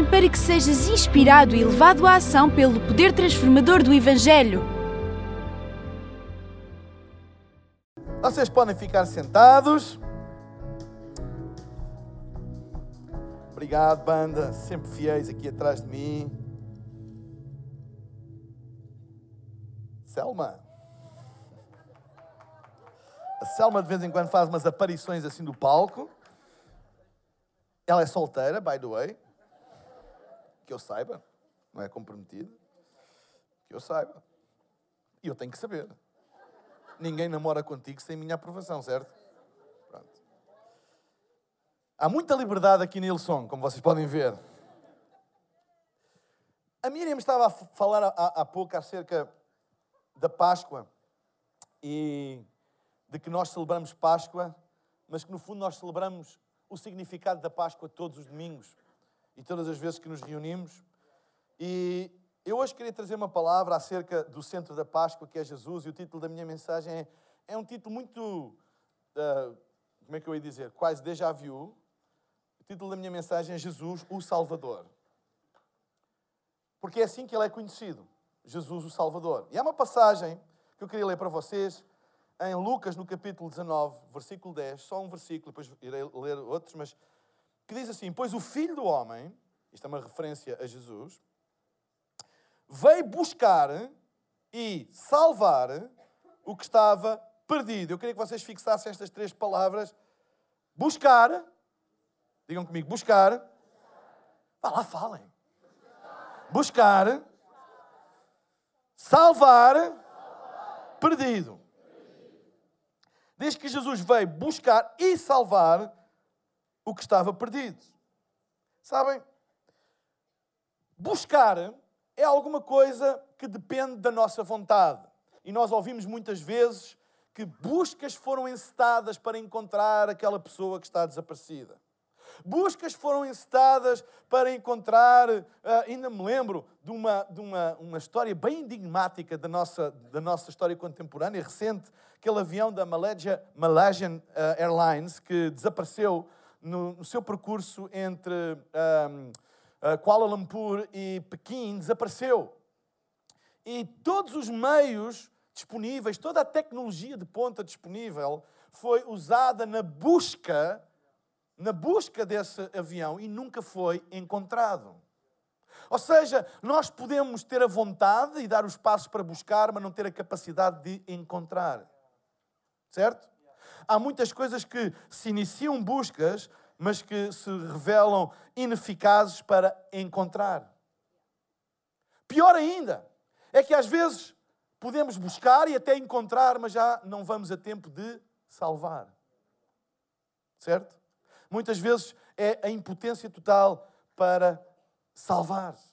mensagem para que sejas inspirado e levado à ação pelo poder transformador do Evangelho. Vocês podem ficar sentados. Obrigado, banda, sempre fiéis aqui atrás de mim. Selma. A Selma de vez em quando faz umas aparições assim do palco. Ela é solteira, by the way. Que eu saiba. Não é comprometida. Que eu saiba. E eu tenho que saber. Ninguém namora contigo sem minha aprovação, certo? Pronto. Há muita liberdade aqui na Ilson, como vocês podem ver. A Miriam estava a falar há pouco acerca da Páscoa e de que nós celebramos Páscoa, mas que no fundo nós celebramos o significado da Páscoa todos os domingos e todas as vezes que nos reunimos. E eu hoje queria trazer uma palavra acerca do centro da Páscoa, que é Jesus, e o título da minha mensagem é, é um título muito, uh, como é que eu ia dizer, quase déjà vu. O título da minha mensagem é Jesus, o Salvador. Porque é assim que ele é conhecido, Jesus, o Salvador. E há uma passagem que eu queria ler para vocês, em Lucas, no capítulo 19, versículo 10, só um versículo, depois irei ler outros, mas que diz assim: Pois o Filho do Homem, isto é uma referência a Jesus, veio buscar e salvar o que estava perdido. Eu queria que vocês fixassem estas três palavras: buscar, digam comigo, buscar, vá lá, falem. Buscar, salvar, perdido. Diz que Jesus veio buscar e salvar o que estava perdido. Sabem? Buscar é alguma coisa que depende da nossa vontade. E nós ouvimos muitas vezes que buscas foram encetadas para encontrar aquela pessoa que está desaparecida. Buscas foram encetadas para encontrar, uh, ainda me lembro de, uma, de uma, uma história bem enigmática da nossa, da nossa história contemporânea, recente, aquele avião da Malaysia, Malaysian uh, Airlines que desapareceu no, no, seu percurso entre um, uh, Kuala Lumpur e Pequim, desapareceu. E todos os meios disponíveis, toda a tecnologia de ponta disponível foi usada na busca na busca desse avião e nunca foi encontrado. Ou seja, nós podemos ter a vontade e dar os passos para buscar, mas não ter a capacidade de encontrar. Certo? Há muitas coisas que se iniciam buscas, mas que se revelam ineficazes para encontrar. Pior ainda, é que às vezes podemos buscar e até encontrar, mas já não vamos a tempo de salvar. Certo? muitas vezes é a impotência total para salvar-se.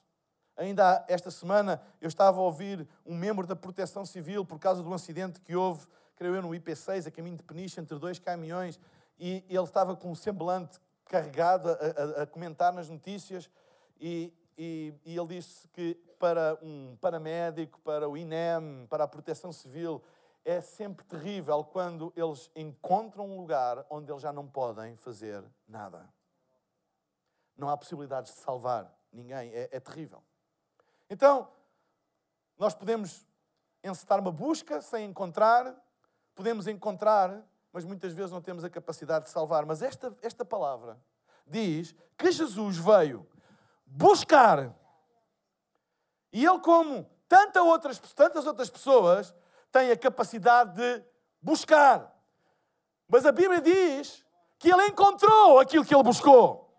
Ainda esta semana eu estava a ouvir um membro da Proteção Civil por causa um acidente que houve, creio eu, no IP6, a caminho de Peniche, entre dois caminhões, e ele estava com um semblante carregado a, a, a comentar nas notícias, e, e, e ele disse que para um paramédico, para o INEM, para a Proteção Civil, é sempre terrível quando eles encontram um lugar onde eles já não podem fazer nada. Não há possibilidades de salvar ninguém, é, é terrível. Então, nós podemos encetar uma busca sem encontrar, podemos encontrar, mas muitas vezes não temos a capacidade de salvar. Mas esta, esta palavra diz que Jesus veio buscar. E ele, como tanta outras, tantas outras pessoas, tem a capacidade de buscar. Mas a Bíblia diz que ele encontrou aquilo que ele buscou.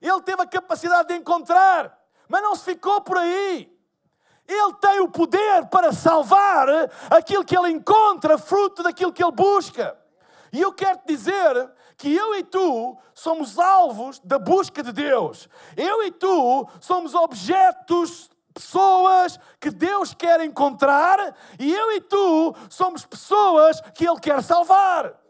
Ele teve a capacidade de encontrar, mas não se ficou por aí. Ele tem o poder para salvar aquilo que ele encontra, fruto daquilo que ele busca. E eu quero te dizer que eu e tu somos alvos da busca de Deus. Eu e tu somos objetos pessoas que Deus quer encontrar e eu e tu somos pessoas que Ele quer salvar.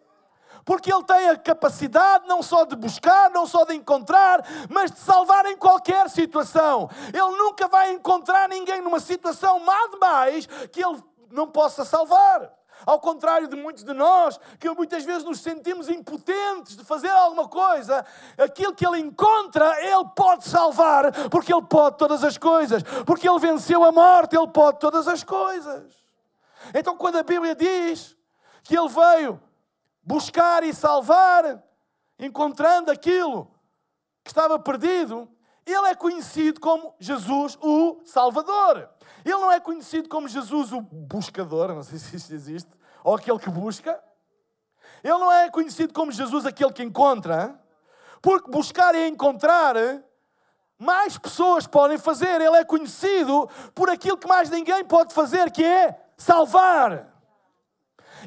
Porque Ele tem a capacidade não só de buscar, não só de encontrar, mas de salvar em qualquer situação. Ele nunca vai encontrar ninguém numa situação má demais que Ele não possa salvar. Ao contrário de muitos de nós, que muitas vezes nos sentimos impotentes de fazer alguma coisa, aquilo que Ele encontra, Ele pode salvar, porque Ele pode todas as coisas, porque Ele venceu a morte, Ele pode todas as coisas. Então, quando a Bíblia diz que Ele veio buscar e salvar, encontrando aquilo que estava perdido, ele é conhecido como Jesus o Salvador. Ele não é conhecido como Jesus o buscador, não sei se isto existe, ou aquele que busca. Ele não é conhecido como Jesus aquele que encontra, porque buscar e encontrar mais pessoas podem fazer. Ele é conhecido por aquilo que mais ninguém pode fazer, que é salvar.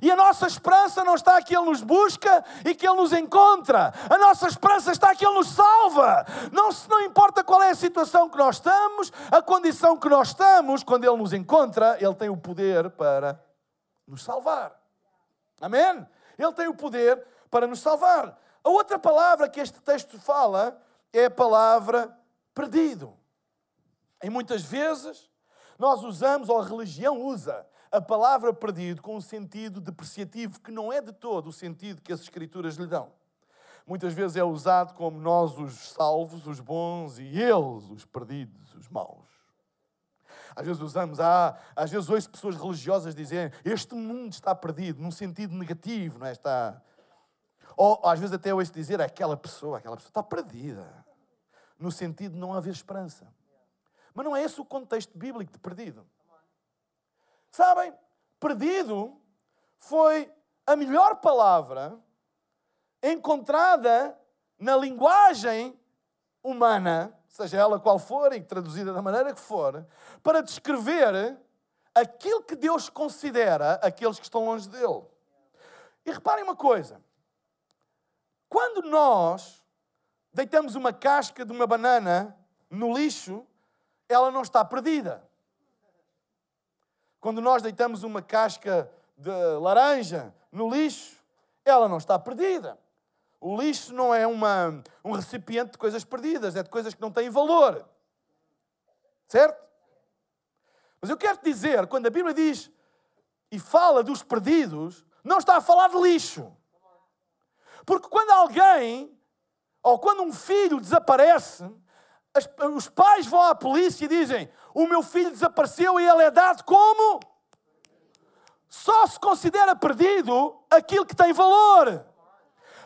E a nossa esperança não está que Ele nos busca e que Ele nos encontra. A nossa esperança está que Ele nos salva. Não, não importa qual é a situação que nós estamos, a condição que nós estamos, quando Ele nos encontra, Ele tem o poder para nos salvar. Amém? Ele tem o poder para nos salvar. A outra palavra que este texto fala é a palavra perdido. E muitas vezes nós usamos, ou a religião usa, a palavra perdido com um sentido depreciativo que não é de todo o sentido que as Escrituras lhe dão. Muitas vezes é usado como nós os salvos, os bons, e eles os perdidos, os maus. Às vezes usamos, ah, às vezes ouço pessoas religiosas dizerem este mundo está perdido, num sentido negativo, não é? Está... Ou às vezes até ouço dizer aquela pessoa, aquela pessoa está perdida, no sentido de não haver esperança. Mas não é esse o contexto bíblico de perdido. Sabem, perdido foi a melhor palavra encontrada na linguagem humana, seja ela qual for e traduzida da maneira que for, para descrever aquilo que Deus considera aqueles que estão longe dele. E reparem uma coisa: quando nós deitamos uma casca de uma banana no lixo, ela não está perdida. Quando nós deitamos uma casca de laranja no lixo, ela não está perdida. O lixo não é uma, um recipiente de coisas perdidas, é de coisas que não têm valor. Certo? Mas eu quero dizer, quando a Bíblia diz e fala dos perdidos, não está a falar de lixo. Porque quando alguém, ou quando um filho desaparece, as, os pais vão à polícia e dizem: O meu filho desapareceu e ele é dado como? Só se considera perdido aquilo que tem valor.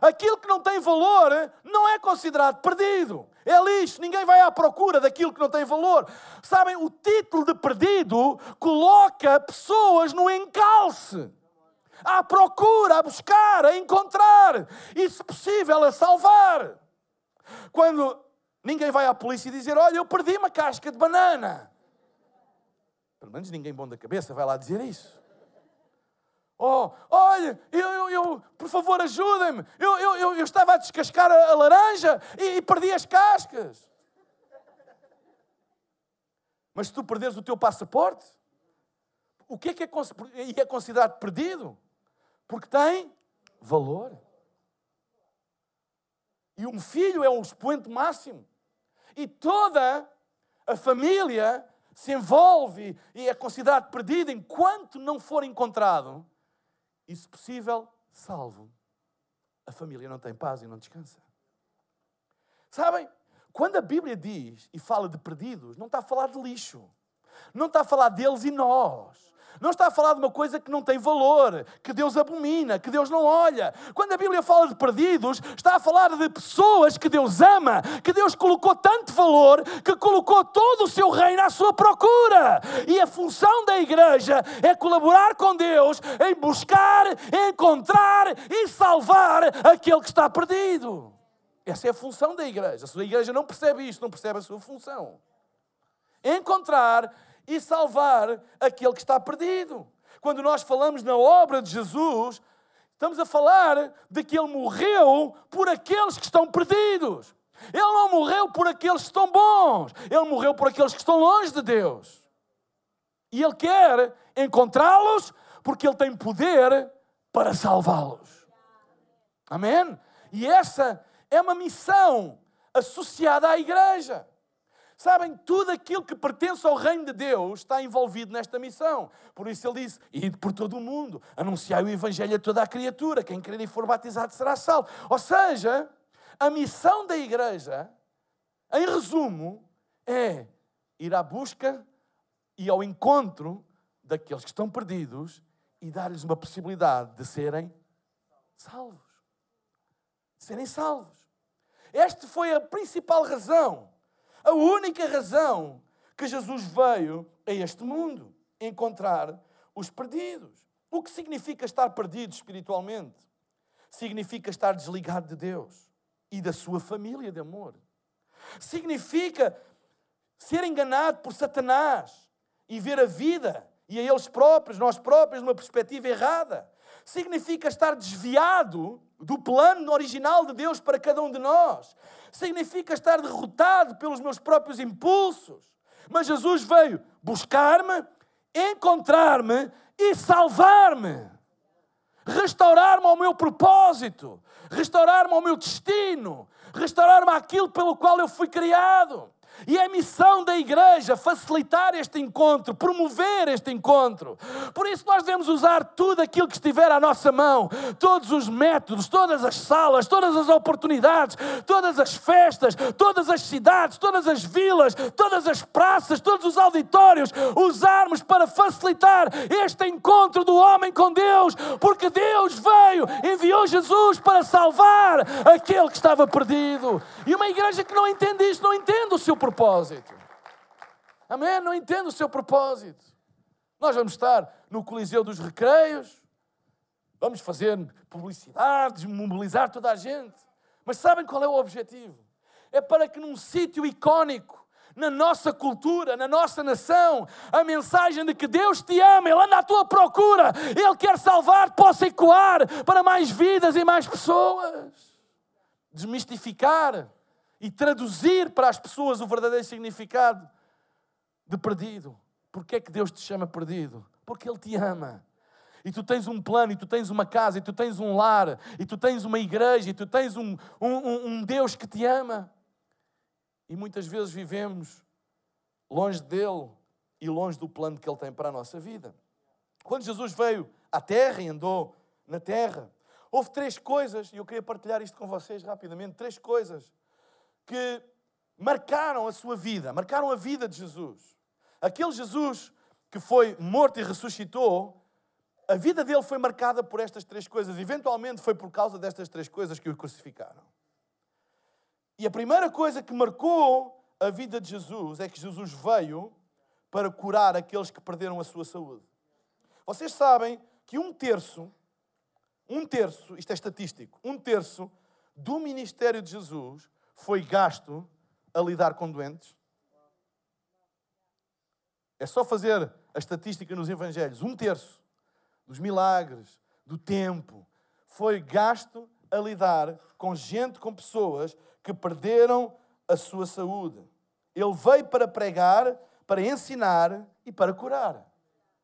Aquilo que não tem valor não é considerado perdido. É lixo, ninguém vai à procura daquilo que não tem valor. Sabem, o título de perdido coloca pessoas no encalce, à procura, a buscar, a encontrar e, se possível, a salvar. Quando Ninguém vai à polícia e dizer: Olha, eu perdi uma casca de banana. Pelo menos ninguém bom da cabeça vai lá dizer isso. Oh, olha, eu, eu, eu por favor, ajudem-me. Eu, eu, eu, eu, estava a descascar a, a laranja e, e, perdi as cascas. Mas se tu perderes o teu passaporte, o que é que é, é considerado perdido? Porque tem valor. E um filho é um expoente máximo. E toda a família se envolve e é considerado perdido enquanto não for encontrado e, se possível, salvo. A família não tem paz e não descansa. Sabem? Quando a Bíblia diz e fala de perdidos, não está a falar de lixo. Não está a falar deles e nós. Não está a falar de uma coisa que não tem valor, que Deus abomina, que Deus não olha. Quando a Bíblia fala de perdidos, está a falar de pessoas que Deus ama, que Deus colocou tanto valor, que colocou todo o seu reino à sua procura. E a função da igreja é colaborar com Deus em buscar, encontrar e salvar aquele que está perdido. Essa é a função da igreja. Se a igreja não percebe isto, não percebe a sua função. Encontrar e salvar aquele que está perdido. Quando nós falamos na obra de Jesus, estamos a falar de que ele morreu por aqueles que estão perdidos. Ele não morreu por aqueles que estão bons, ele morreu por aqueles que estão longe de Deus. E ele quer encontrá-los porque ele tem poder para salvá-los. Amém? E essa é uma missão associada à igreja. Sabem, tudo aquilo que pertence ao reino de Deus está envolvido nesta missão. Por isso ele disse: Ide por todo o mundo, anunciai o evangelho a toda a criatura, quem crer e for batizado será salvo. Ou seja, a missão da igreja, em resumo, é ir à busca e ao encontro daqueles que estão perdidos e dar-lhes uma possibilidade de serem salvos. De serem salvos. Esta foi a principal razão a única razão que Jesus veio a este mundo encontrar os perdidos. O que significa estar perdido espiritualmente? Significa estar desligado de Deus e da sua família de amor. Significa ser enganado por Satanás e ver a vida e a eles próprios, nós próprios, numa perspectiva errada. Significa estar desviado do plano original de Deus para cada um de nós. Significa estar derrotado pelos meus próprios impulsos. Mas Jesus veio buscar-me, encontrar-me e salvar-me. Restaurar-me ao meu propósito, restaurar-me ao meu destino, restaurar-me àquilo pelo qual eu fui criado. E é missão da igreja facilitar este encontro, promover este encontro. Por isso, nós devemos usar tudo aquilo que estiver à nossa mão, todos os métodos, todas as salas, todas as oportunidades, todas as festas, todas as cidades, todas as vilas, todas as praças, todos os auditórios, usarmos para facilitar este encontro do homem com Deus, porque Deus veio, enviou Jesus para salvar aquele que estava perdido. E uma igreja que não entende isto, não entende o seu propósito. Amém? Não entendo o seu propósito. Nós vamos estar no Coliseu dos Recreios, vamos fazer publicidades, mobilizar toda a gente. Mas sabem qual é o objetivo? É para que num sítio icónico, na nossa cultura, na nossa nação, a mensagem de que Deus te ama, Ele anda à tua procura, Ele quer salvar, possa ecoar para mais vidas e mais pessoas. Desmistificar e traduzir para as pessoas o verdadeiro significado de perdido. Porquê é que Deus te chama perdido? Porque Ele te ama. E tu tens um plano, e tu tens uma casa, e tu tens um lar, e tu tens uma igreja, e tu tens um, um, um Deus que te ama. E muitas vezes vivemos longe dele e longe do plano que ele tem para a nossa vida. Quando Jesus veio à terra e andou na terra, houve três coisas, e eu queria partilhar isto com vocês rapidamente: três coisas que marcaram a sua vida, marcaram a vida de Jesus. Aquele Jesus que foi morto e ressuscitou, a vida dele foi marcada por estas três coisas. Eventualmente foi por causa destas três coisas que o crucificaram. E a primeira coisa que marcou a vida de Jesus é que Jesus veio para curar aqueles que perderam a sua saúde. Vocês sabem que um terço, um terço, isto é estatístico, um terço do ministério de Jesus foi gasto a lidar com doentes? É só fazer a estatística nos Evangelhos. Um terço dos milagres, do tempo, foi gasto a lidar com gente, com pessoas que perderam a sua saúde. Ele veio para pregar, para ensinar e para curar.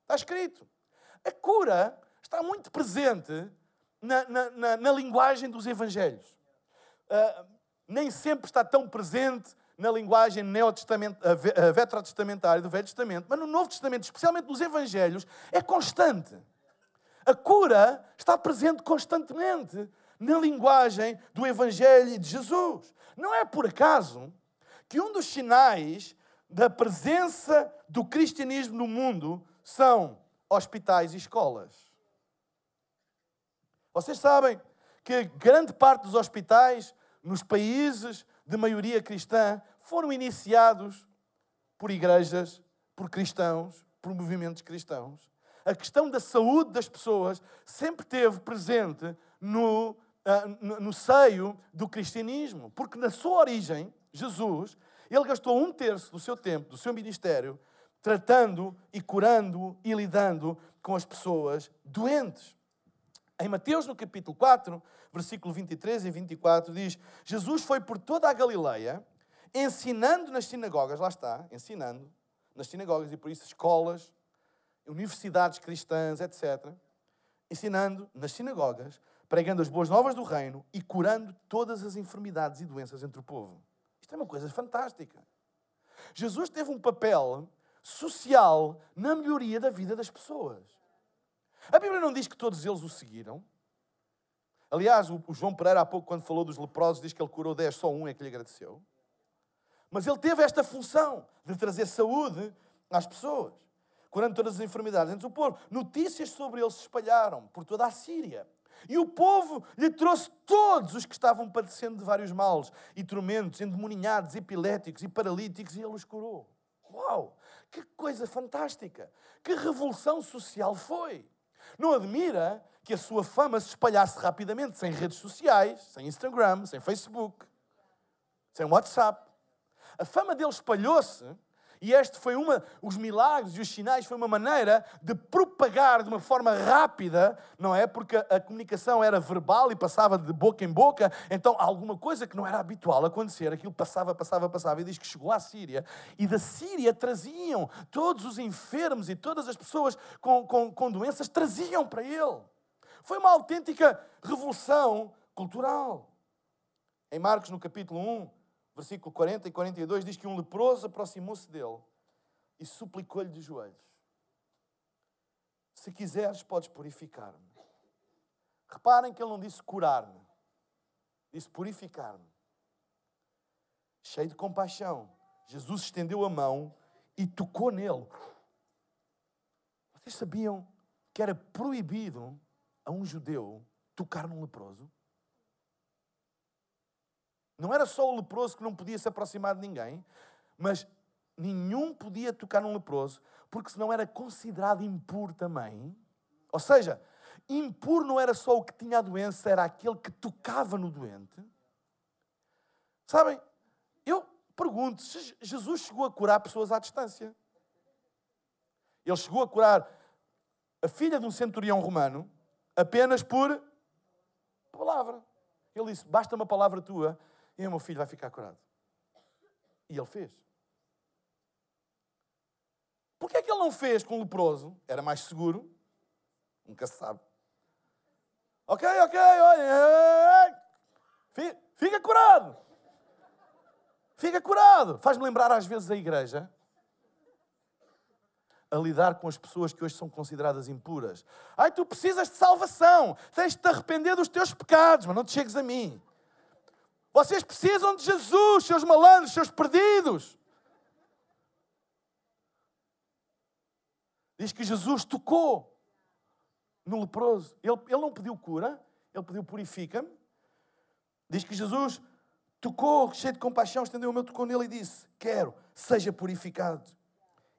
Está escrito. A cura está muito presente na, na, na, na linguagem dos Evangelhos. Uh, nem sempre está tão presente na linguagem veterotestamentária do Velho Testamento, mas no Novo Testamento, especialmente nos Evangelhos, é constante. A cura está presente constantemente na linguagem do Evangelho de Jesus. Não é por acaso que um dos sinais da presença do cristianismo no mundo são hospitais e escolas. Vocês sabem que grande parte dos hospitais nos países de maioria cristã foram iniciados por igrejas, por cristãos, por movimentos cristãos. A questão da saúde das pessoas sempre teve presente no, uh, no, no seio do cristianismo, porque na sua origem, Jesus, ele gastou um terço do seu tempo, do seu ministério, tratando e curando e lidando com as pessoas doentes. Em Mateus, no capítulo 4, versículo 23 e 24, diz: Jesus foi por toda a Galileia, ensinando nas sinagogas, lá está, ensinando nas sinagogas e por isso escolas, universidades cristãs, etc. Ensinando nas sinagogas, pregando as boas novas do reino e curando todas as enfermidades e doenças entre o povo. Isto é uma coisa fantástica. Jesus teve um papel social na melhoria da vida das pessoas. A Bíblia não diz que todos eles o seguiram. Aliás, o João Pereira, há pouco, quando falou dos leprosos, diz que ele curou 10, só um é que lhe agradeceu. Mas ele teve esta função de trazer saúde às pessoas, curando todas as enfermidades entre o povo. Notícias sobre ele se espalharam por toda a Síria. E o povo lhe trouxe todos os que estavam padecendo de vários males e tormentos, endemoninhados, epiléticos e paralíticos, e ele os curou. Uau! Que coisa fantástica! Que revolução social foi! Não admira que a sua fama se espalhasse rapidamente sem redes sociais, sem Instagram, sem Facebook, sem WhatsApp. A fama dele espalhou-se e este foi uma, os milagres e os sinais foi uma maneira de propagar de uma forma rápida, não é? Porque a comunicação era verbal e passava de boca em boca, então alguma coisa que não era habitual acontecer, aquilo passava, passava, passava. E diz que chegou à Síria e da Síria traziam todos os enfermos e todas as pessoas com, com, com doenças, traziam para ele. Foi uma autêntica revolução cultural. Em Marcos, no capítulo 1, versículo 40 e 42, diz que um leproso aproximou-se dele e suplicou-lhe de joelhos: Se quiseres, podes purificar-me. Reparem que ele não disse curar-me, disse purificar-me. Cheio de compaixão, Jesus estendeu a mão e tocou nele. Vocês sabiam que era proibido a um judeu tocar num leproso? Não era só o leproso que não podia se aproximar de ninguém, mas nenhum podia tocar num leproso, porque senão era considerado impuro também. Ou seja, impuro não era só o que tinha a doença, era aquele que tocava no doente. Sabem, eu pergunto se Jesus chegou a curar pessoas à distância. Ele chegou a curar a filha de um centurião romano apenas por palavra. Ele disse: Basta uma palavra tua e o meu filho vai ficar curado. E ele fez. Por que é que ele não fez com o leproso? Era mais seguro. Nunca se sabe. Ok, ok, olha. Fica curado. Fica curado. Faz-me lembrar às vezes a igreja a lidar com as pessoas que hoje são consideradas impuras. Ai, tu precisas de salvação. Tens de te arrepender dos teus pecados, mas não te chegues a mim. Vocês precisam de Jesus, seus malandros, seus perdidos. Diz que Jesus tocou no leproso. Ele, ele não pediu cura, ele pediu purifica-me. Diz que Jesus tocou, cheio de compaixão, estendeu o meu tocou nele e disse: Quero, seja purificado.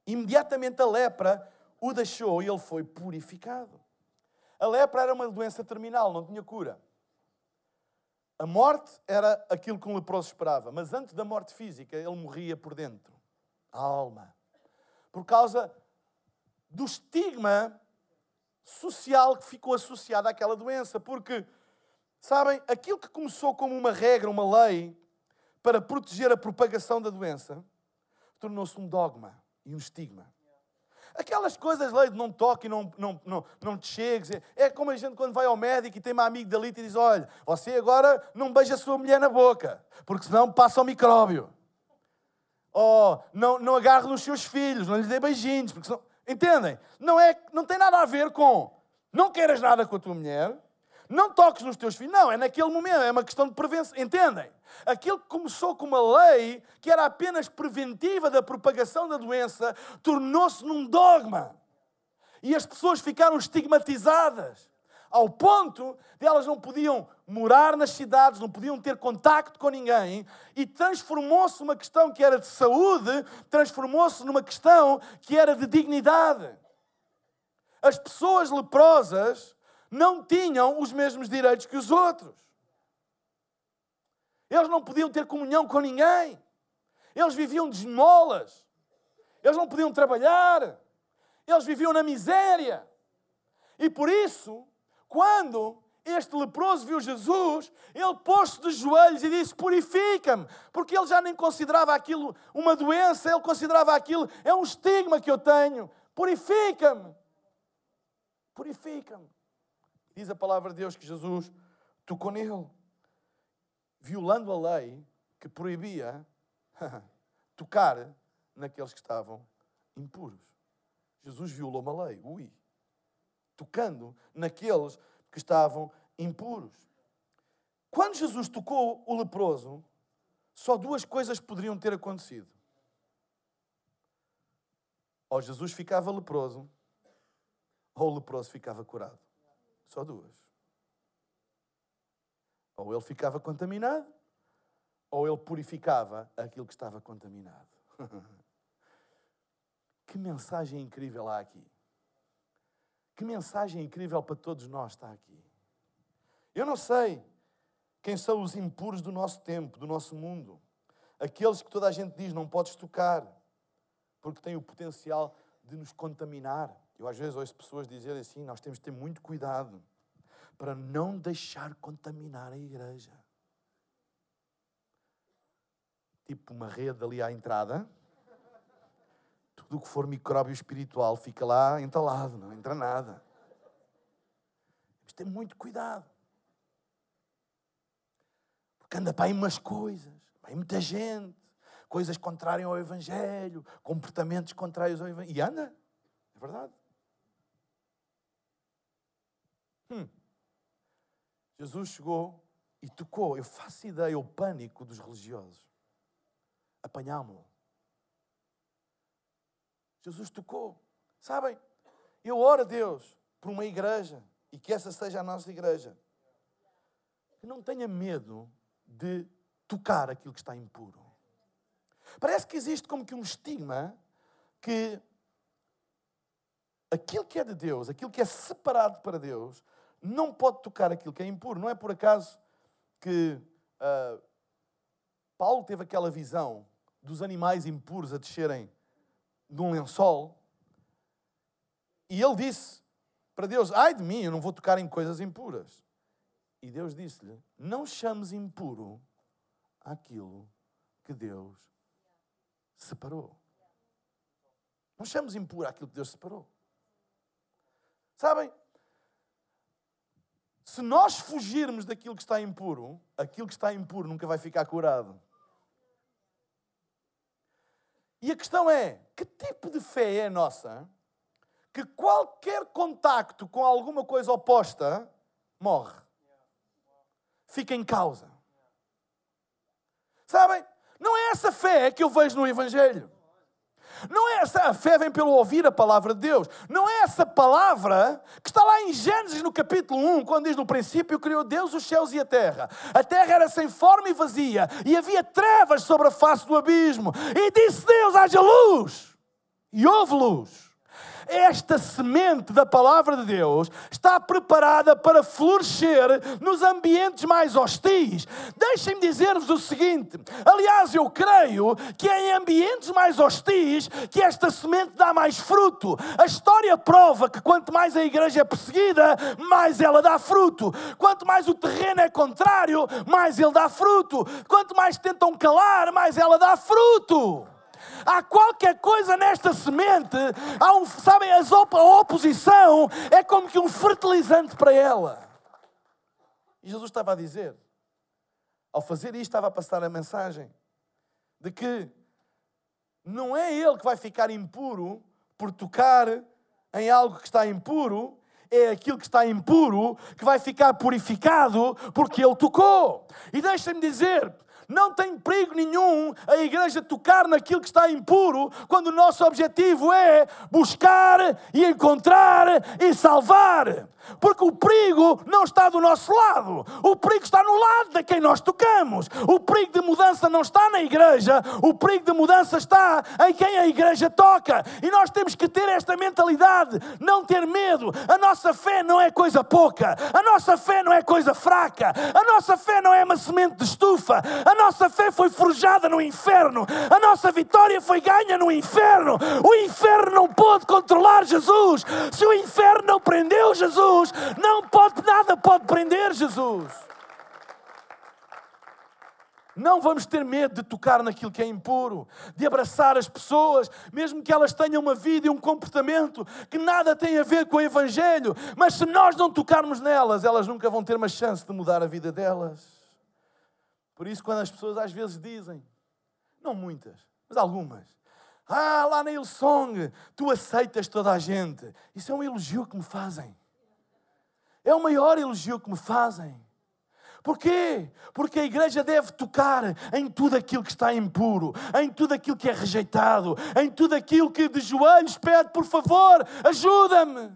Imediatamente a lepra o deixou e ele foi purificado. A lepra era uma doença terminal, não tinha cura. A morte era aquilo que um leproso esperava, mas antes da morte física, ele morria por dentro, a alma. Por causa do estigma social que ficou associado àquela doença. Porque, sabem, aquilo que começou como uma regra, uma lei, para proteger a propagação da doença, tornou-se um dogma e um estigma. Aquelas coisas, lei de não toque, não, não, não, não te chegues. É como a gente quando vai ao médico e tem uma amiga dali e diz: Olha, você agora não beija a sua mulher na boca, porque senão passa o micróbio. Ou não, não agarre nos seus filhos, não lhes dê beijinhos, porque senão. Entendem? Não, é, não tem nada a ver com não queiras nada com a tua mulher, não toques nos teus filhos. Não, é naquele momento, é uma questão de prevenção. Entendem? Aquilo que começou com uma lei que era apenas preventiva da propagação da doença, tornou-se num dogma. E as pessoas ficaram estigmatizadas. Ao ponto de elas não podiam morar nas cidades, não podiam ter contacto com ninguém, e transformou-se numa questão que era de saúde, transformou-se numa questão que era de dignidade. As pessoas leprosas não tinham os mesmos direitos que os outros. Eles não podiam ter comunhão com ninguém. Eles viviam de esmolas. Eles não podiam trabalhar. Eles viviam na miséria. E por isso, quando este leproso viu Jesus, ele pôs-se de joelhos e disse: Purifica-me, porque ele já nem considerava aquilo uma doença, ele considerava aquilo é um estigma que eu tenho. Purifica-me, purifica-me. Diz a palavra de Deus que Jesus tocou nele, violando a lei que proibia tocar naqueles que estavam impuros. Jesus violou uma lei, ui, tocando naqueles que estavam impuros. Quando Jesus tocou o leproso, só duas coisas poderiam ter acontecido. Ou Jesus ficava leproso, ou o leproso ficava curado. Só duas. Ou ele ficava contaminado, ou ele purificava aquilo que estava contaminado. que mensagem incrível há aqui. Que mensagem incrível para todos nós está aqui. Eu não sei quem são os impuros do nosso tempo, do nosso mundo. Aqueles que toda a gente diz não podes tocar, porque têm o potencial de nos contaminar. Eu às vezes ouço pessoas dizerem assim: nós temos de ter muito cuidado para não deixar contaminar a igreja. Tipo uma rede ali à entrada. Tudo o que for micróbio espiritual fica lá entalado, não entra nada. Temos de ter muito cuidado. Porque anda para aí umas coisas, vai muita gente, coisas contrárias ao Evangelho, comportamentos contrários ao Evangelho. E anda, é verdade. Hum. Jesus chegou e tocou. Eu faço ideia o pânico dos religiosos apanhámo-lo. Jesus tocou. Sabem, eu oro a Deus por uma igreja e que essa seja a nossa igreja. Que não tenha medo de tocar aquilo que está impuro. Parece que existe como que um estigma que aquilo que é de Deus, aquilo que é separado para Deus, não pode tocar aquilo que é impuro. Não é por acaso que uh, Paulo teve aquela visão dos animais impuros a descerem de um lençol. E ele disse para Deus: Ai de mim, eu não vou tocar em coisas impuras. E Deus disse-lhe: Não chames impuro aquilo que Deus separou. Não chames impuro aquilo que Deus separou. Sabem? Se nós fugirmos daquilo que está impuro, aquilo que está impuro nunca vai ficar curado. E a questão é: que tipo de fé é a nossa que qualquer contacto com alguma coisa oposta morre? Fica em causa. Sabem? Não é essa fé que eu vejo no Evangelho. Não é essa, a fé vem pelo ouvir a palavra de Deus. Não é essa palavra que está lá em Gênesis no capítulo 1, quando diz no princípio criou Deus os céus e a terra. A terra era sem forma e vazia, e havia trevas sobre a face do abismo. E disse Deus: haja luz. E houve luz esta semente da palavra de Deus está preparada para florescer nos ambientes mais hostis. Deixem-me dizer-vos o seguinte: aliás, eu creio que é em ambientes mais hostis que esta semente dá mais fruto. A história prova que quanto mais a igreja é perseguida, mais ela dá fruto. Quanto mais o terreno é contrário, mais ele dá fruto. Quanto mais tentam calar, mais ela dá fruto. Há qualquer coisa nesta semente, há um, sabem, a oposição é como que um fertilizante para ela. E Jesus estava a dizer, ao fazer isto, estava a passar a mensagem de que não é ele que vai ficar impuro por tocar em algo que está impuro, é aquilo que está impuro que vai ficar purificado porque ele tocou. E deixem-me dizer, não tem perigo nenhum a igreja tocar naquilo que está impuro, quando o nosso objetivo é buscar e encontrar e salvar. Porque o perigo não está do nosso lado, o perigo está no lado de quem nós tocamos. O perigo de mudança não está na igreja, o perigo de mudança está em quem a igreja toca. E nós temos que ter esta mentalidade, não ter medo. A nossa fé não é coisa pouca, a nossa fé não é coisa fraca, a nossa fé não é uma semente de estufa, a nossa fé foi forjada no inferno, a nossa vitória foi ganha no inferno. O inferno não pôde controlar Jesus. Se o inferno não prendeu Jesus, não pode nada pode prender Jesus. Não vamos ter medo de tocar naquilo que é impuro, de abraçar as pessoas, mesmo que elas tenham uma vida e um comportamento que nada tem a ver com o Evangelho. Mas se nós não tocarmos nelas, elas nunca vão ter uma chance de mudar a vida delas. Por isso, quando as pessoas às vezes dizem, não muitas, mas algumas, Ah, lá na Hillsong, tu aceitas toda a gente. Isso é um elogio que me fazem. É o maior elogio que me fazem. Porquê? Porque a igreja deve tocar em tudo aquilo que está impuro, em tudo aquilo que é rejeitado, em tudo aquilo que de joelhos pede, por favor, ajuda-me.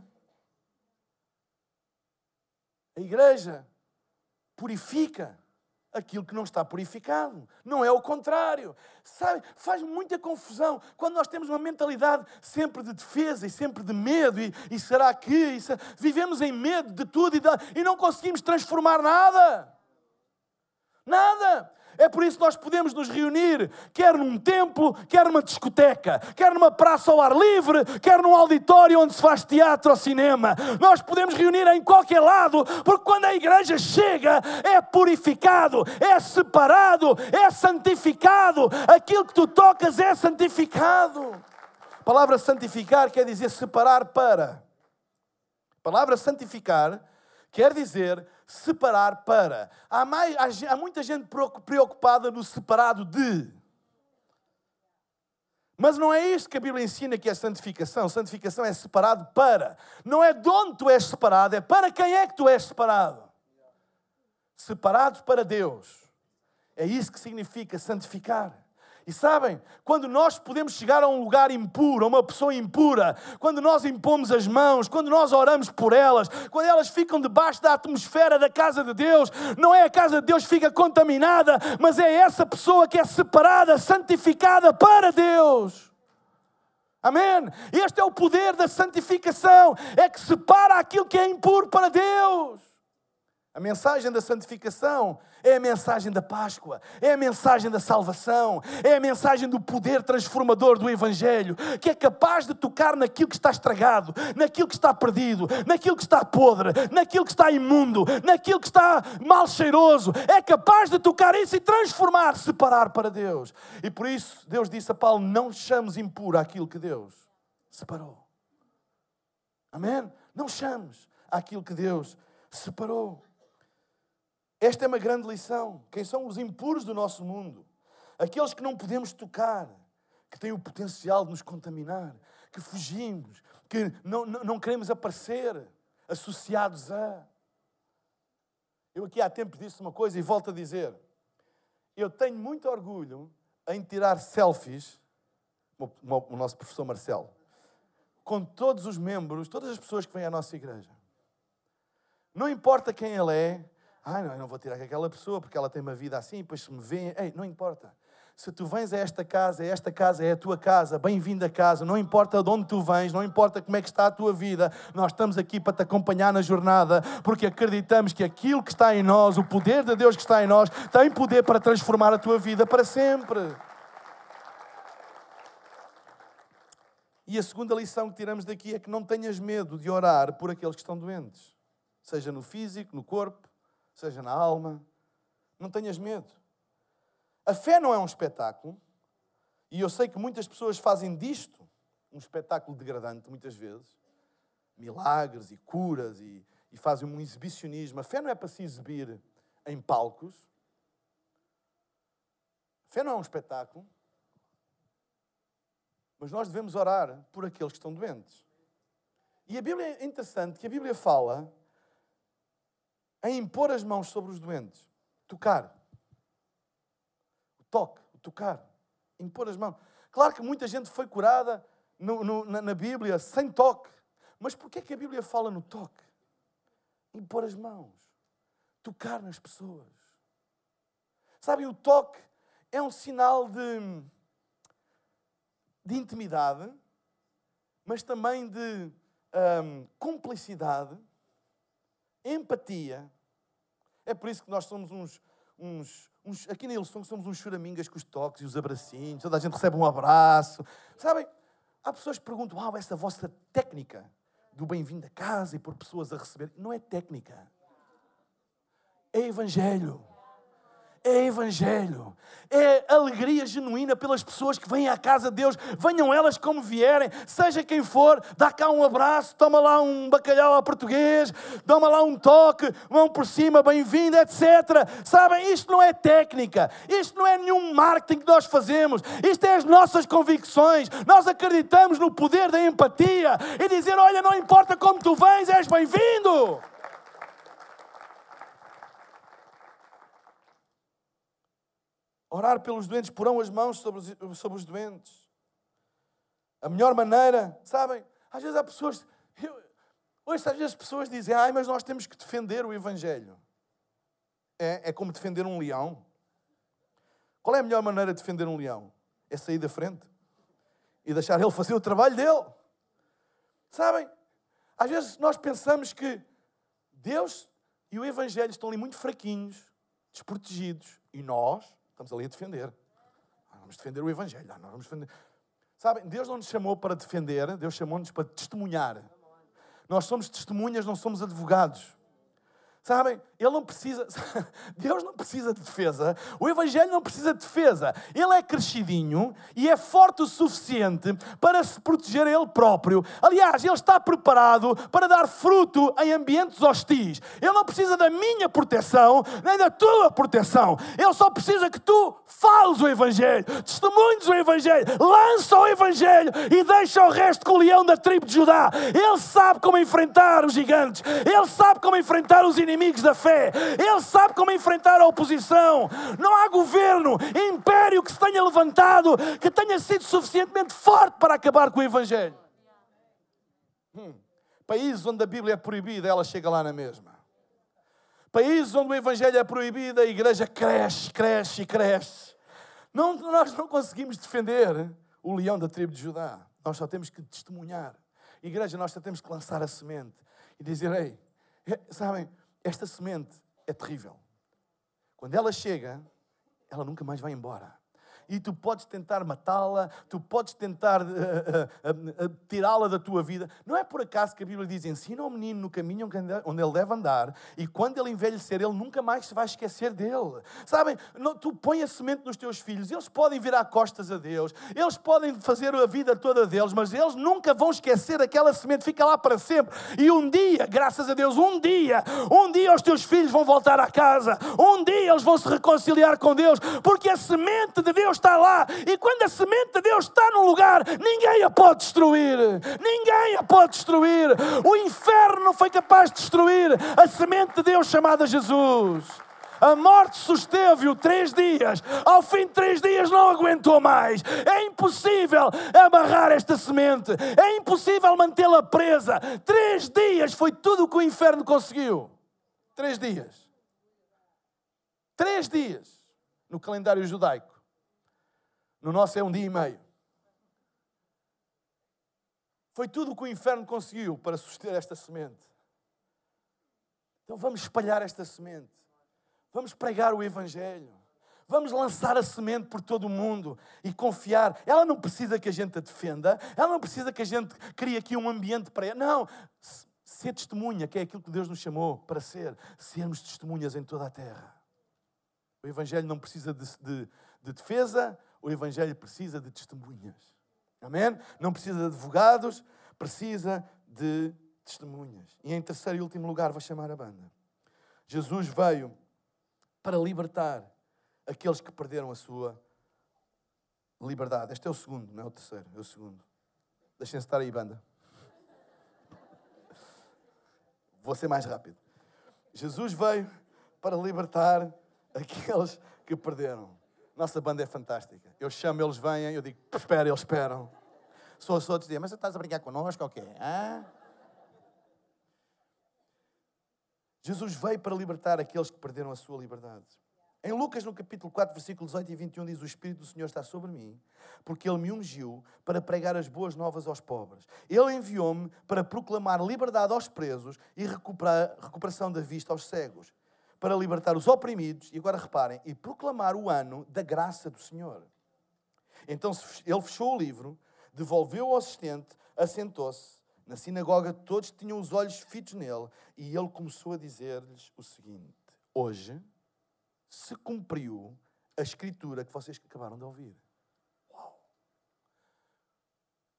A igreja purifica aquilo que não está purificado. Não é o contrário. Sabe, faz muita confusão quando nós temos uma mentalidade sempre de defesa e sempre de medo. E, e será que? E se, vivemos em medo de tudo e, de, e não conseguimos transformar nada. Nada. É por isso que nós podemos nos reunir, quer num templo, quer numa discoteca, quer numa praça ao ar livre, quer num auditório onde se faz teatro ou cinema. Nós podemos reunir em qualquer lado, porque quando a igreja chega, é purificado, é separado, é santificado. Aquilo que tu tocas é santificado. A palavra santificar quer dizer separar para. A palavra santificar quer dizer separar para. Há, mais, há, há muita gente preocupada no separado de. Mas não é isto que a Bíblia ensina que é santificação. Santificação é separado para. Não é de onde tu és separado, é para quem é que tu és separado. Separados para Deus. É isso que significa santificar. E sabem, quando nós podemos chegar a um lugar impuro, a uma pessoa impura, quando nós impomos as mãos, quando nós oramos por elas, quando elas ficam debaixo da atmosfera da casa de Deus, não é a casa de Deus que fica contaminada, mas é essa pessoa que é separada, santificada para Deus. Amém? Este é o poder da santificação, é que separa aquilo que é impuro para Deus. A mensagem da santificação é a mensagem da Páscoa, é a mensagem da salvação, é a mensagem do poder transformador do Evangelho, que é capaz de tocar naquilo que está estragado, naquilo que está perdido, naquilo que está podre, naquilo que está imundo, naquilo que está mal cheiroso. É capaz de tocar isso e transformar, separar para Deus. E por isso Deus disse a Paulo: não chames impuro aquilo que Deus separou. Amém? Não chames aquilo que Deus separou. Esta é uma grande lição. Quem são os impuros do nosso mundo? Aqueles que não podemos tocar, que têm o potencial de nos contaminar, que fugimos, que não, não, não queremos aparecer associados a. Eu aqui há tempo disse uma coisa e volto a dizer. Eu tenho muito orgulho em tirar selfies, o nosso professor Marcelo, com todos os membros, todas as pessoas que vêm à nossa igreja. Não importa quem ele é, ah, não, eu não vou tirar com aquela pessoa porque ela tem uma vida assim, depois se me vêem. Ei, não importa. Se tu vens a esta casa, esta casa é a tua casa, bem-vindo a casa, não importa de onde tu vens, não importa como é que está a tua vida, nós estamos aqui para te acompanhar na jornada, porque acreditamos que aquilo que está em nós, o poder de Deus que está em nós, tem poder para transformar a tua vida para sempre. E a segunda lição que tiramos daqui é que não tenhas medo de orar por aqueles que estão doentes, seja no físico, no corpo, seja na alma. Não tenhas medo. A fé não é um espetáculo, e eu sei que muitas pessoas fazem disto um espetáculo degradante, muitas vezes. Milagres e curas e, e fazem um exibicionismo. A fé não é para se exibir em palcos. A fé não é um espetáculo. Mas nós devemos orar por aqueles que estão doentes. E a Bíblia é interessante que a Bíblia fala em impor as mãos sobre os doentes, tocar. O toque, o tocar, impor as mãos. Claro que muita gente foi curada no, no, na, na, Bíblia sem toque. Mas porquê é que a Bíblia fala no toque? Impor as mãos, tocar nas pessoas. Sabem, o toque é um sinal de, de intimidade, mas também de um, cumplicidade empatia. É por isso que nós somos uns, uns, uns aqui na Ilson somos uns choramingas com os toques e os abracinhos, toda a gente recebe um abraço. Sabem, há pessoas que perguntam, uau, essa vossa técnica do bem-vindo a casa e por pessoas a receber, não é técnica. É evangelho. É Evangelho, é alegria genuína pelas pessoas que vêm à casa de Deus, venham elas como vierem, seja quem for, dá cá um abraço, toma lá um bacalhau a português, toma lá um toque, mão por cima, bem-vindo, etc. Sabem, isto não é técnica, isto não é nenhum marketing que nós fazemos, isto é as nossas convicções. Nós acreditamos no poder da empatia e dizer: olha, não importa como tu vens, és bem-vindo. Orar pelos doentes, porão as mãos sobre os, sobre os doentes. A melhor maneira, sabem? Às vezes há pessoas. Eu, hoje, às vezes, as pessoas dizem: ai, mas nós temos que defender o Evangelho. É, é como defender um leão. Qual é a melhor maneira de defender um leão? É sair da frente e deixar ele fazer o trabalho dele. Sabem? Às vezes nós pensamos que Deus e o Evangelho estão ali muito fraquinhos, desprotegidos, e nós Estamos ali a defender. vamos defender o Evangelho. nós vamos defender. Sabem, Deus não nos chamou para defender, Deus chamou-nos para testemunhar. Nós somos testemunhas, não somos advogados. Sabem? Ele não precisa, Deus não precisa de defesa, o Evangelho não precisa de defesa. Ele é crescidinho e é forte o suficiente para se proteger a Ele próprio. Aliás, Ele está preparado para dar fruto em ambientes hostis. Ele não precisa da minha proteção, nem da tua proteção. Ele só precisa que tu fales o Evangelho, testemunhes o Evangelho, lança o Evangelho e deixa o resto com o leão da tribo de Judá. Ele sabe como enfrentar os gigantes, ele sabe como enfrentar os inimigos da fé. Ele sabe como enfrentar a oposição. Não há governo, império que se tenha levantado que tenha sido suficientemente forte para acabar com o Evangelho. Hum. Países onde a Bíblia é proibida, ela chega lá na mesma. Países onde o Evangelho é proibido, a igreja cresce, cresce e cresce. Não, nós não conseguimos defender o leão da tribo de Judá. Nós só temos que testemunhar. Igreja, nós só temos que lançar a semente e dizer: Ei, é, sabem, esta semente é terrível. Quando ela chega, ela nunca mais vai embora e tu podes tentar matá-la, tu podes tentar uh, uh, uh, tirá-la da tua vida. Não é por acaso que a Bíblia diz: ensina ao menino no caminho onde ele deve andar, e quando ele envelhecer, ele nunca mais se vai esquecer dele. Sabem, tu põe a semente nos teus filhos, eles podem virar costas a Deus, eles podem fazer a vida toda deles, mas eles nunca vão esquecer aquela semente, fica lá para sempre. E um dia, graças a Deus, um dia, um dia os teus filhos vão voltar à casa, um dia eles vão se reconciliar com Deus, porque a semente de Deus está lá. E quando a semente de Deus está num lugar, ninguém a pode destruir. Ninguém a pode destruir. O inferno foi capaz de destruir a semente de Deus chamada Jesus. A morte susteve-o três dias. Ao fim de três dias não aguentou mais. É impossível amarrar esta semente. É impossível mantê-la presa. Três dias foi tudo o que o inferno conseguiu. Três dias. Três dias no calendário judaico. No nosso é um dia e meio. Foi tudo o que o inferno conseguiu para suster esta semente. Então vamos espalhar esta semente. Vamos pregar o Evangelho. Vamos lançar a semente por todo o mundo e confiar. Ela não precisa que a gente a defenda, ela não precisa que a gente crie aqui um ambiente para ela. Não, ser testemunha, que é aquilo que Deus nos chamou para ser, sermos testemunhas em toda a terra. O Evangelho não precisa de, de, de defesa, o Evangelho precisa de testemunhas. Amém? Não precisa de advogados, precisa de testemunhas. E em terceiro e último lugar, vou chamar a banda. Jesus veio para libertar aqueles que perderam a sua liberdade. Este é o segundo, não é o terceiro, é o segundo. Deixem-se estar aí, banda. Vou ser mais rápido. Jesus veio para libertar aqueles que perderam. Nossa banda é fantástica. Eu chamo, eles vêm, eu digo, espera, eles esperam. Só os outros dizem, mas estás a brincar connosco ou quê? Ah? Jesus veio para libertar aqueles que perderam a sua liberdade. Em Lucas, no capítulo 4, versículos 18 e 21, diz: O Espírito do Senhor está sobre mim, porque Ele me ungiu para pregar as boas novas aos pobres. Ele enviou-me para proclamar liberdade aos presos e recuperar, recuperação da vista aos cegos, para libertar os oprimidos, e agora reparem, e proclamar o ano da graça do Senhor. Então ele fechou o livro, devolveu ao assistente, assentou-se. Na sinagoga todos tinham os olhos fitos nele, e ele começou a dizer-lhes o seguinte: Hoje se cumpriu a escritura que vocês acabaram de ouvir. Uau!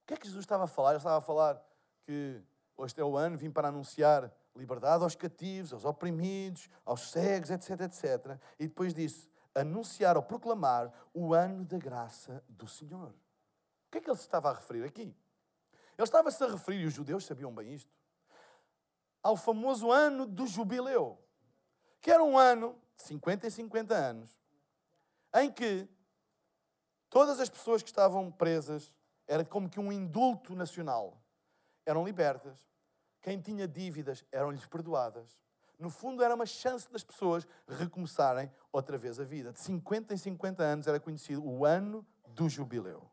O que é que Jesus estava a falar? Ele estava a falar que este é o ano, vim para anunciar liberdade aos cativos, aos oprimidos, aos cegos, etc, etc. E depois disse, anunciar ou proclamar o ano da graça do Senhor. O que é que ele se estava a referir aqui? Ele estava-se a referir, e os judeus sabiam bem isto, ao famoso ano do jubileu, que era um ano de 50 e 50 anos, em que todas as pessoas que estavam presas, era como que um indulto nacional, eram libertas, quem tinha dívidas eram-lhes perdoadas. No fundo, era uma chance das pessoas recomeçarem outra vez a vida. De 50 em 50 anos era conhecido o ano do jubileu.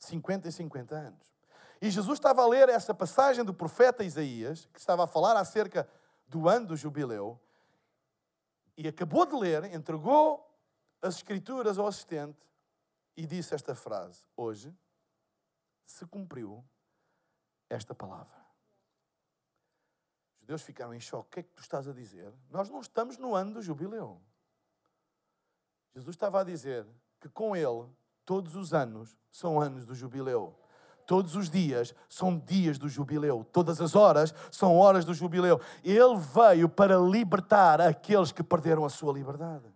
50 em 50 anos. E Jesus estava a ler essa passagem do profeta Isaías, que estava a falar acerca do ano do jubileu, e acabou de ler, entregou as escrituras ao assistente e disse esta frase: Hoje se cumpriu esta palavra. Os judeus ficaram em choque. O que é que tu estás a dizer? Nós não estamos no ano do jubileu. Jesus estava a dizer que com ele todos os anos são anos do jubileu. Todos os dias são dias do jubileu. Todas as horas são horas do jubileu. Ele veio para libertar aqueles que perderam a sua liberdade.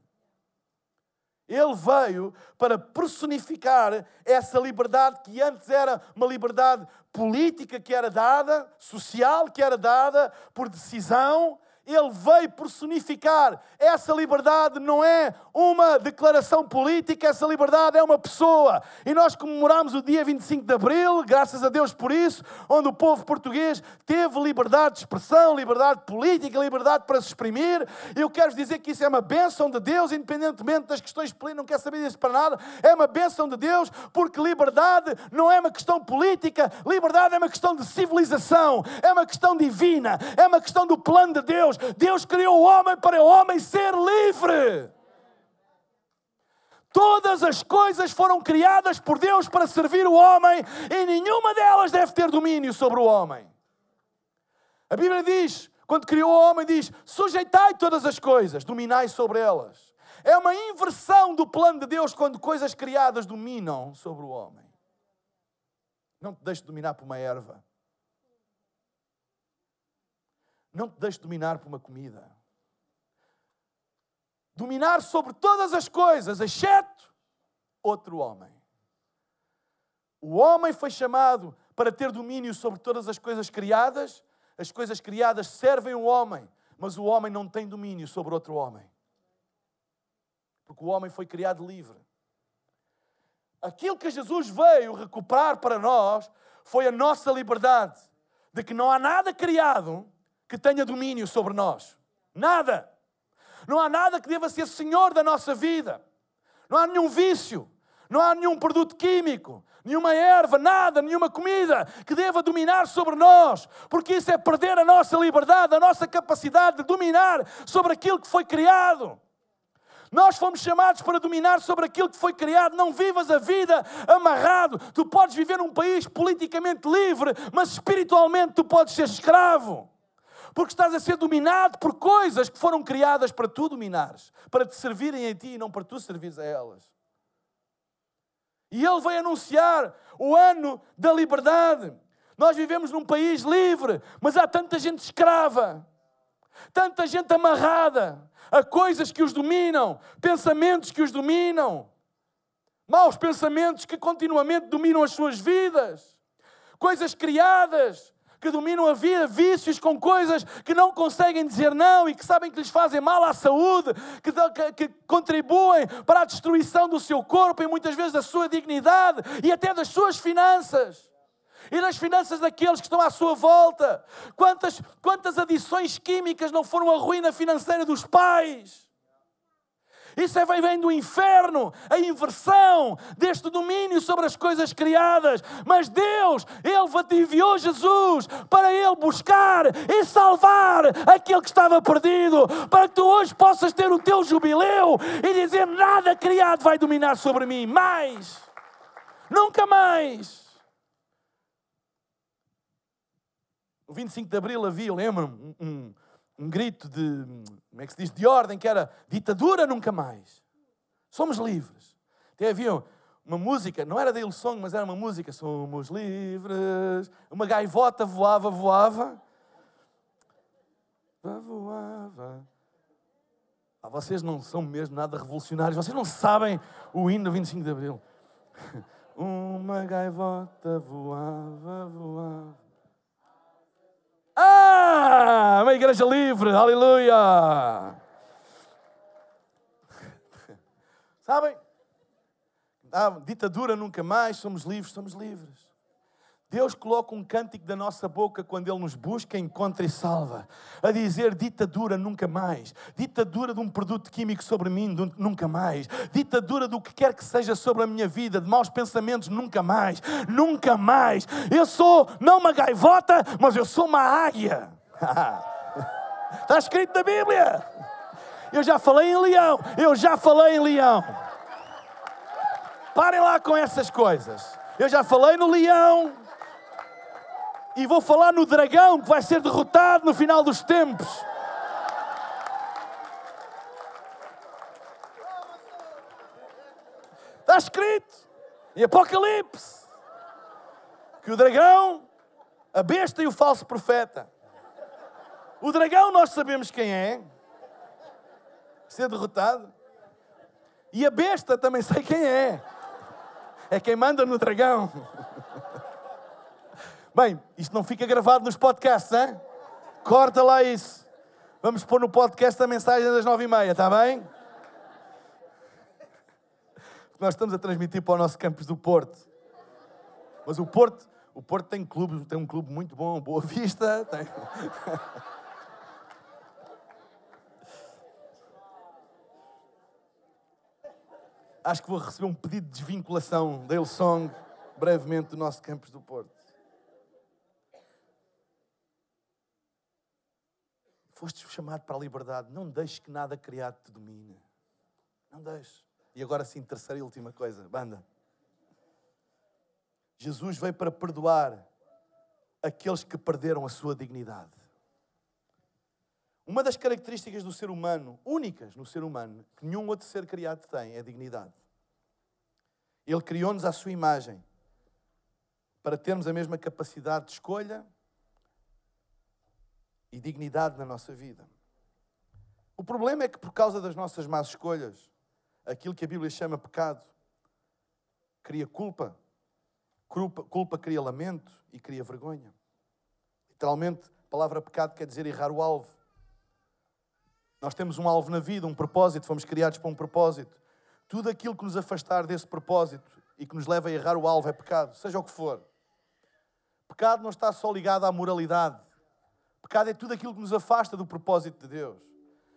Ele veio para personificar essa liberdade que antes era uma liberdade política que era dada, social que era dada por decisão, ele veio personificar. Essa liberdade não é uma declaração política, essa liberdade é uma pessoa. E nós comemoramos o dia 25 de Abril, graças a Deus por isso, onde o povo português teve liberdade de expressão, liberdade política, liberdade para se exprimir. Eu quero dizer que isso é uma bênção de Deus, independentemente das questões políticas, não quer saber disso para nada. É uma bênção de Deus, porque liberdade não é uma questão política, liberdade é uma questão de civilização, é uma questão divina, é uma questão do plano de Deus. Deus. Deus criou o homem para o homem ser livre. Todas as coisas foram criadas por Deus para servir o homem e nenhuma delas deve ter domínio sobre o homem. A Bíblia diz, quando criou o homem, diz: sujeitai todas as coisas, dominai sobre elas. É uma inversão do plano de Deus quando coisas criadas dominam sobre o homem. Não te deixes dominar por uma erva. Não te deixes dominar por uma comida. Dominar sobre todas as coisas, exceto outro homem. O homem foi chamado para ter domínio sobre todas as coisas criadas. As coisas criadas servem o homem, mas o homem não tem domínio sobre outro homem. Porque o homem foi criado livre. Aquilo que Jesus veio recuperar para nós foi a nossa liberdade, de que não há nada criado que tenha domínio sobre nós. Nada. Não há nada que deva ser senhor da nossa vida. Não há nenhum vício. Não há nenhum produto químico, nenhuma erva, nada, nenhuma comida que deva dominar sobre nós, porque isso é perder a nossa liberdade, a nossa capacidade de dominar sobre aquilo que foi criado. Nós fomos chamados para dominar sobre aquilo que foi criado. Não vivas a vida amarrado. Tu podes viver num país politicamente livre, mas espiritualmente tu podes ser escravo porque estás a ser dominado por coisas que foram criadas para tu dominares, para te servirem a ti e não para tu servires a elas. E ele vai anunciar o ano da liberdade. Nós vivemos num país livre, mas há tanta gente escrava, tanta gente amarrada a coisas que os dominam, pensamentos que os dominam, maus pensamentos que continuamente dominam as suas vidas, coisas criadas que dominam a vida, vícios com coisas que não conseguem dizer não e que sabem que lhes fazem mal à saúde, que, que, que contribuem para a destruição do seu corpo e muitas vezes da sua dignidade e até das suas finanças e das finanças daqueles que estão à sua volta. Quantas, quantas adições químicas não foram a ruína financeira dos pais? Isso é, vem do inferno, a inversão deste domínio sobre as coisas criadas. Mas Deus, Ele enviou Jesus para Ele buscar e salvar aquele que estava perdido, para que tu hoje possas ter o teu jubileu e dizer: nada criado vai dominar sobre mim, mais, nunca mais. No 25 de Abril havia, lembro-me, um, um grito de, como é que se diz, de ordem, que era ditadura nunca mais. Somos livres. Até havia uma música, não era da Song, mas era uma música, somos livres. Uma gaivota voava, voava. Voava. Ah, vocês não são mesmo nada revolucionários, vocês não sabem o hino do 25 de Abril. Uma gaivota voava, voava. Ah! Uma igreja livre, aleluia! Sabem? Ah, ditadura nunca mais, somos livres, somos livres. Deus coloca um cântico da nossa boca quando Ele nos busca, encontra e salva. A dizer ditadura nunca mais. Ditadura de um produto químico sobre mim nunca mais. Ditadura do que quer que seja sobre a minha vida, de maus pensamentos nunca mais. Nunca mais. Eu sou não uma gaivota, mas eu sou uma águia. Está escrito na Bíblia. Eu já falei em leão. Eu já falei em leão. Parem lá com essas coisas. Eu já falei no leão e vou falar no dragão que vai ser derrotado no final dos tempos. Está escrito em Apocalipse que o dragão, a besta e o falso profeta. O dragão nós sabemos quem é, ser derrotado. E a besta também sei quem é. É quem manda no dragão. Bem, isto não fica gravado nos podcasts, hein? Corta lá isso. Vamos pôr no podcast a mensagem das nove e meia, está bem? Nós estamos a transmitir para o nosso campus do Porto. Mas o Porto, o Porto tem clube, tem um clube muito bom, Boa Vista, tem... Acho que vou receber um pedido de desvinculação da Song brevemente do nosso campus do Porto. Foste chamado para a liberdade. Não deixes que nada criado te domine. Não deixes. E agora sim, terceira e última coisa. Banda. Jesus veio para perdoar aqueles que perderam a sua dignidade. Uma das características do ser humano, únicas no ser humano, que nenhum outro ser criado tem, é a dignidade. Ele criou-nos à sua imagem para termos a mesma capacidade de escolha, e dignidade na nossa vida. O problema é que, por causa das nossas más escolhas, aquilo que a Bíblia chama pecado cria culpa, culpa, culpa cria lamento e cria vergonha. Literalmente, a palavra pecado quer dizer errar o alvo. Nós temos um alvo na vida, um propósito, fomos criados para um propósito. Tudo aquilo que nos afastar desse propósito e que nos leva a errar o alvo é pecado, seja o que for. Pecado não está só ligado à moralidade, Pecado é tudo aquilo que nos afasta do propósito de Deus.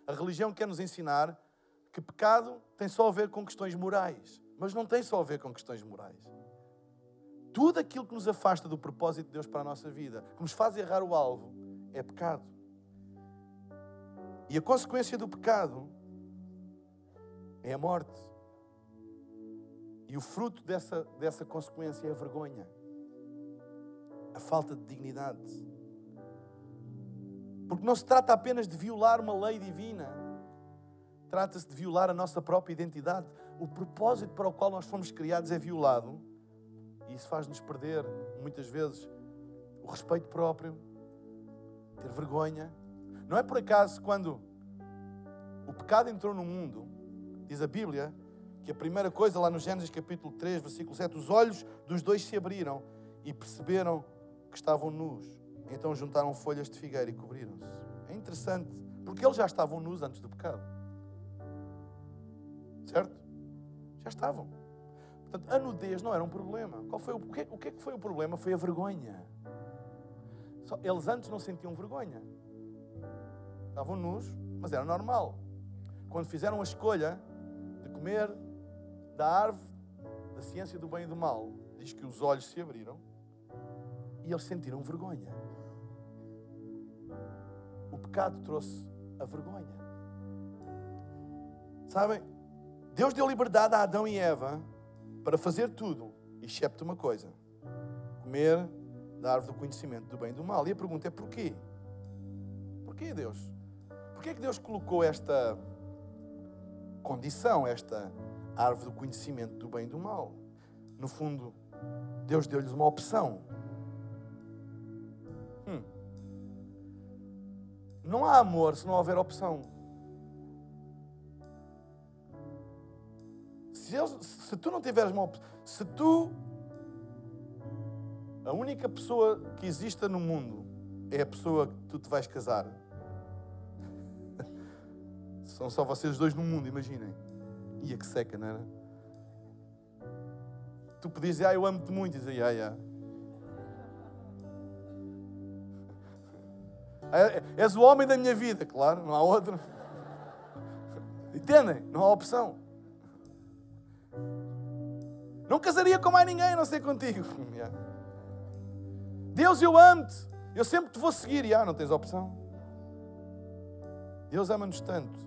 A religião quer nos ensinar que pecado tem só a ver com questões morais, mas não tem só a ver com questões morais. Tudo aquilo que nos afasta do propósito de Deus para a nossa vida, que nos faz errar o alvo, é pecado. E a consequência do pecado é a morte. E o fruto dessa, dessa consequência é a vergonha, a falta de dignidade. Porque não se trata apenas de violar uma lei divina, trata-se de violar a nossa própria identidade. O propósito para o qual nós fomos criados é violado e isso faz-nos perder, muitas vezes, o respeito próprio, ter vergonha. Não é por acaso quando o pecado entrou no mundo, diz a Bíblia, que a primeira coisa lá no Gênesis capítulo 3, versículo 7, os olhos dos dois se abriram e perceberam que estavam nus. Então juntaram folhas de figueira e cobriram-se. É interessante, porque eles já estavam nus antes do pecado. Certo? Já estavam. Portanto, a nudez não era um problema. Qual foi o, o, que, o que é que foi o problema? Foi a vergonha. Só, eles antes não sentiam vergonha. Estavam nus, mas era normal. Quando fizeram a escolha de comer da árvore da ciência do bem e do mal, diz que os olhos se abriram e eles sentiram vergonha pecado trouxe a vergonha. Sabem? Deus deu liberdade a Adão e Eva para fazer tudo, excepto uma coisa: comer da árvore do conhecimento do bem e do mal. E a pergunta é porquê? Porquê, Deus? porquê é que Deus colocou esta condição, esta árvore do conhecimento do bem e do mal? No fundo, Deus deu-lhes uma opção. Não há amor se não houver opção. Se, eles, se tu não tiveres uma opção, se tu, a única pessoa que exista no mundo é a pessoa que tu te vais casar, são só vocês dois no mundo, imaginem. Ia que seca, não era? Tu podias dizer, ah, eu amo-te muito, e dizer, ah, yeah. És o homem da minha vida, claro, não há outro. Entendem? Não há opção. Não casaria com mais ninguém, a não ser contigo. Deus, eu amo-te. Eu sempre te vou seguir. E ah, não tens opção. Deus ama-nos tanto.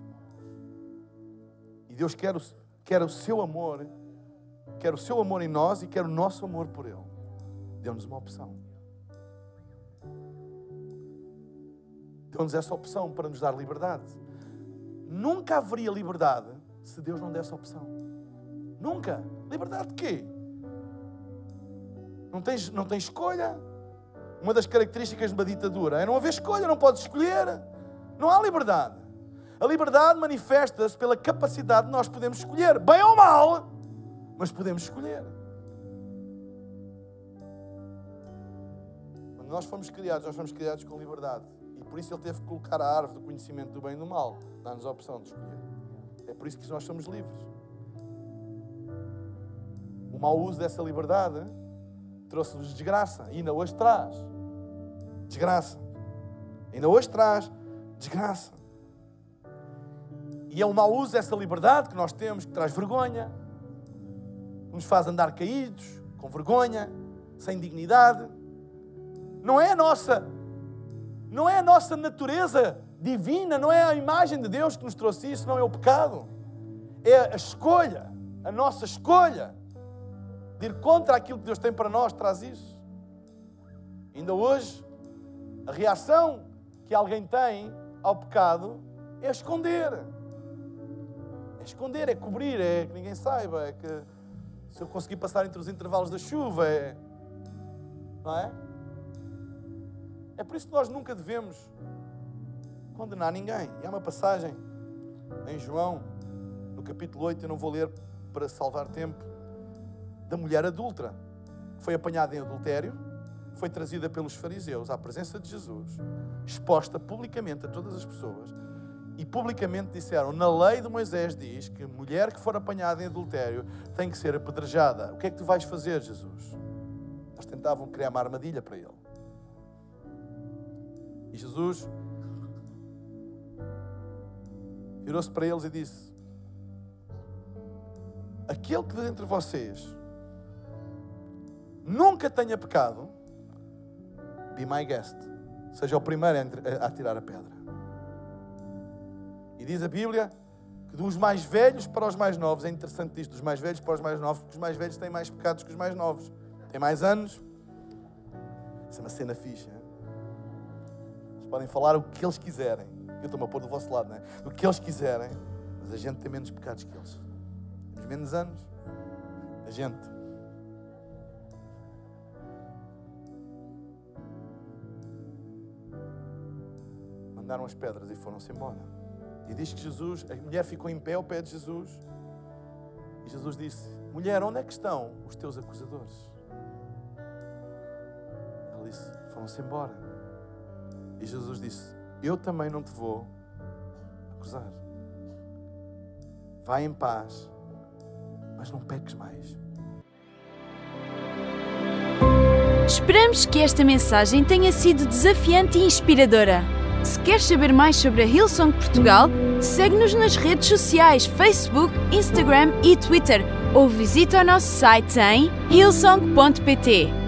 E Deus quer o, quer o seu amor, quer o seu amor em nós e quer o nosso amor por Ele. Deu-nos uma opção. Deu-nos essa opção para nos dar liberdade. Nunca haveria liberdade se Deus não desse opção. Nunca. Liberdade de quê? Não tens, não tens escolha. Uma das características de uma ditadura é não haver escolha, não podes escolher. Não há liberdade. A liberdade manifesta-se pela capacidade de nós podermos escolher, bem ou mal, mas podemos escolher. Quando nós fomos criados, nós fomos criados com liberdade. E por isso ele teve que colocar a árvore do conhecimento do bem e do mal, dá-nos a opção de escolher. É por isso que nós somos livres. O mau uso dessa liberdade trouxe-nos desgraça e ainda hoje traz desgraça. Ainda hoje traz desgraça. E é o mau uso dessa liberdade que nós temos que traz vergonha, nos faz andar caídos, com vergonha, sem dignidade. Não é a nossa, não é a nossa natureza divina, não é a imagem de Deus que nos trouxe isso, não é o pecado. É a escolha, a nossa escolha de ir contra aquilo que Deus tem para nós, traz isso. Ainda hoje, a reação que alguém tem ao pecado é esconder. É esconder, é cobrir, é que ninguém saiba, é que se eu conseguir passar entre os intervalos da chuva, é. Não é? É por isso que nós nunca devemos condenar ninguém. E há uma passagem em João, no capítulo 8, eu não vou ler para salvar tempo, da mulher adulta, que foi apanhada em adultério, foi trazida pelos fariseus à presença de Jesus, exposta publicamente a todas as pessoas e publicamente disseram: na lei de Moisés diz que mulher que for apanhada em adultério tem que ser apedrejada. O que é que tu vais fazer, Jesus? Eles tentavam criar uma armadilha para ele. E Jesus virou-se para eles e disse: Aquele que dentre vocês nunca tenha pecado, be my guest, seja o primeiro a tirar a pedra. E diz a Bíblia que dos mais velhos para os mais novos, é interessante isto, dos mais velhos para os mais novos, porque os mais velhos têm mais pecados que os mais novos. Têm mais anos. Isso é uma cena fixa. Hein? Podem falar o que eles quiserem. Eu estou-me a pôr do vosso lado, não é? O que eles quiserem. Mas a gente tem menos pecados que eles. Temos menos anos. A gente. Mandaram as pedras e foram-se embora. E diz que Jesus, a mulher ficou em pé ao pé de Jesus. E Jesus disse: Mulher, onde é que estão os teus acusadores? Ela disse: Foram-se embora. E Jesus disse: Eu também não te vou acusar. Vai em paz, mas não peques mais. Esperamos que esta mensagem tenha sido desafiante e inspiradora. Se queres saber mais sobre a Hillsong Portugal, segue-nos nas redes sociais Facebook, Instagram e Twitter ou visita o nosso site em hillsong.pt.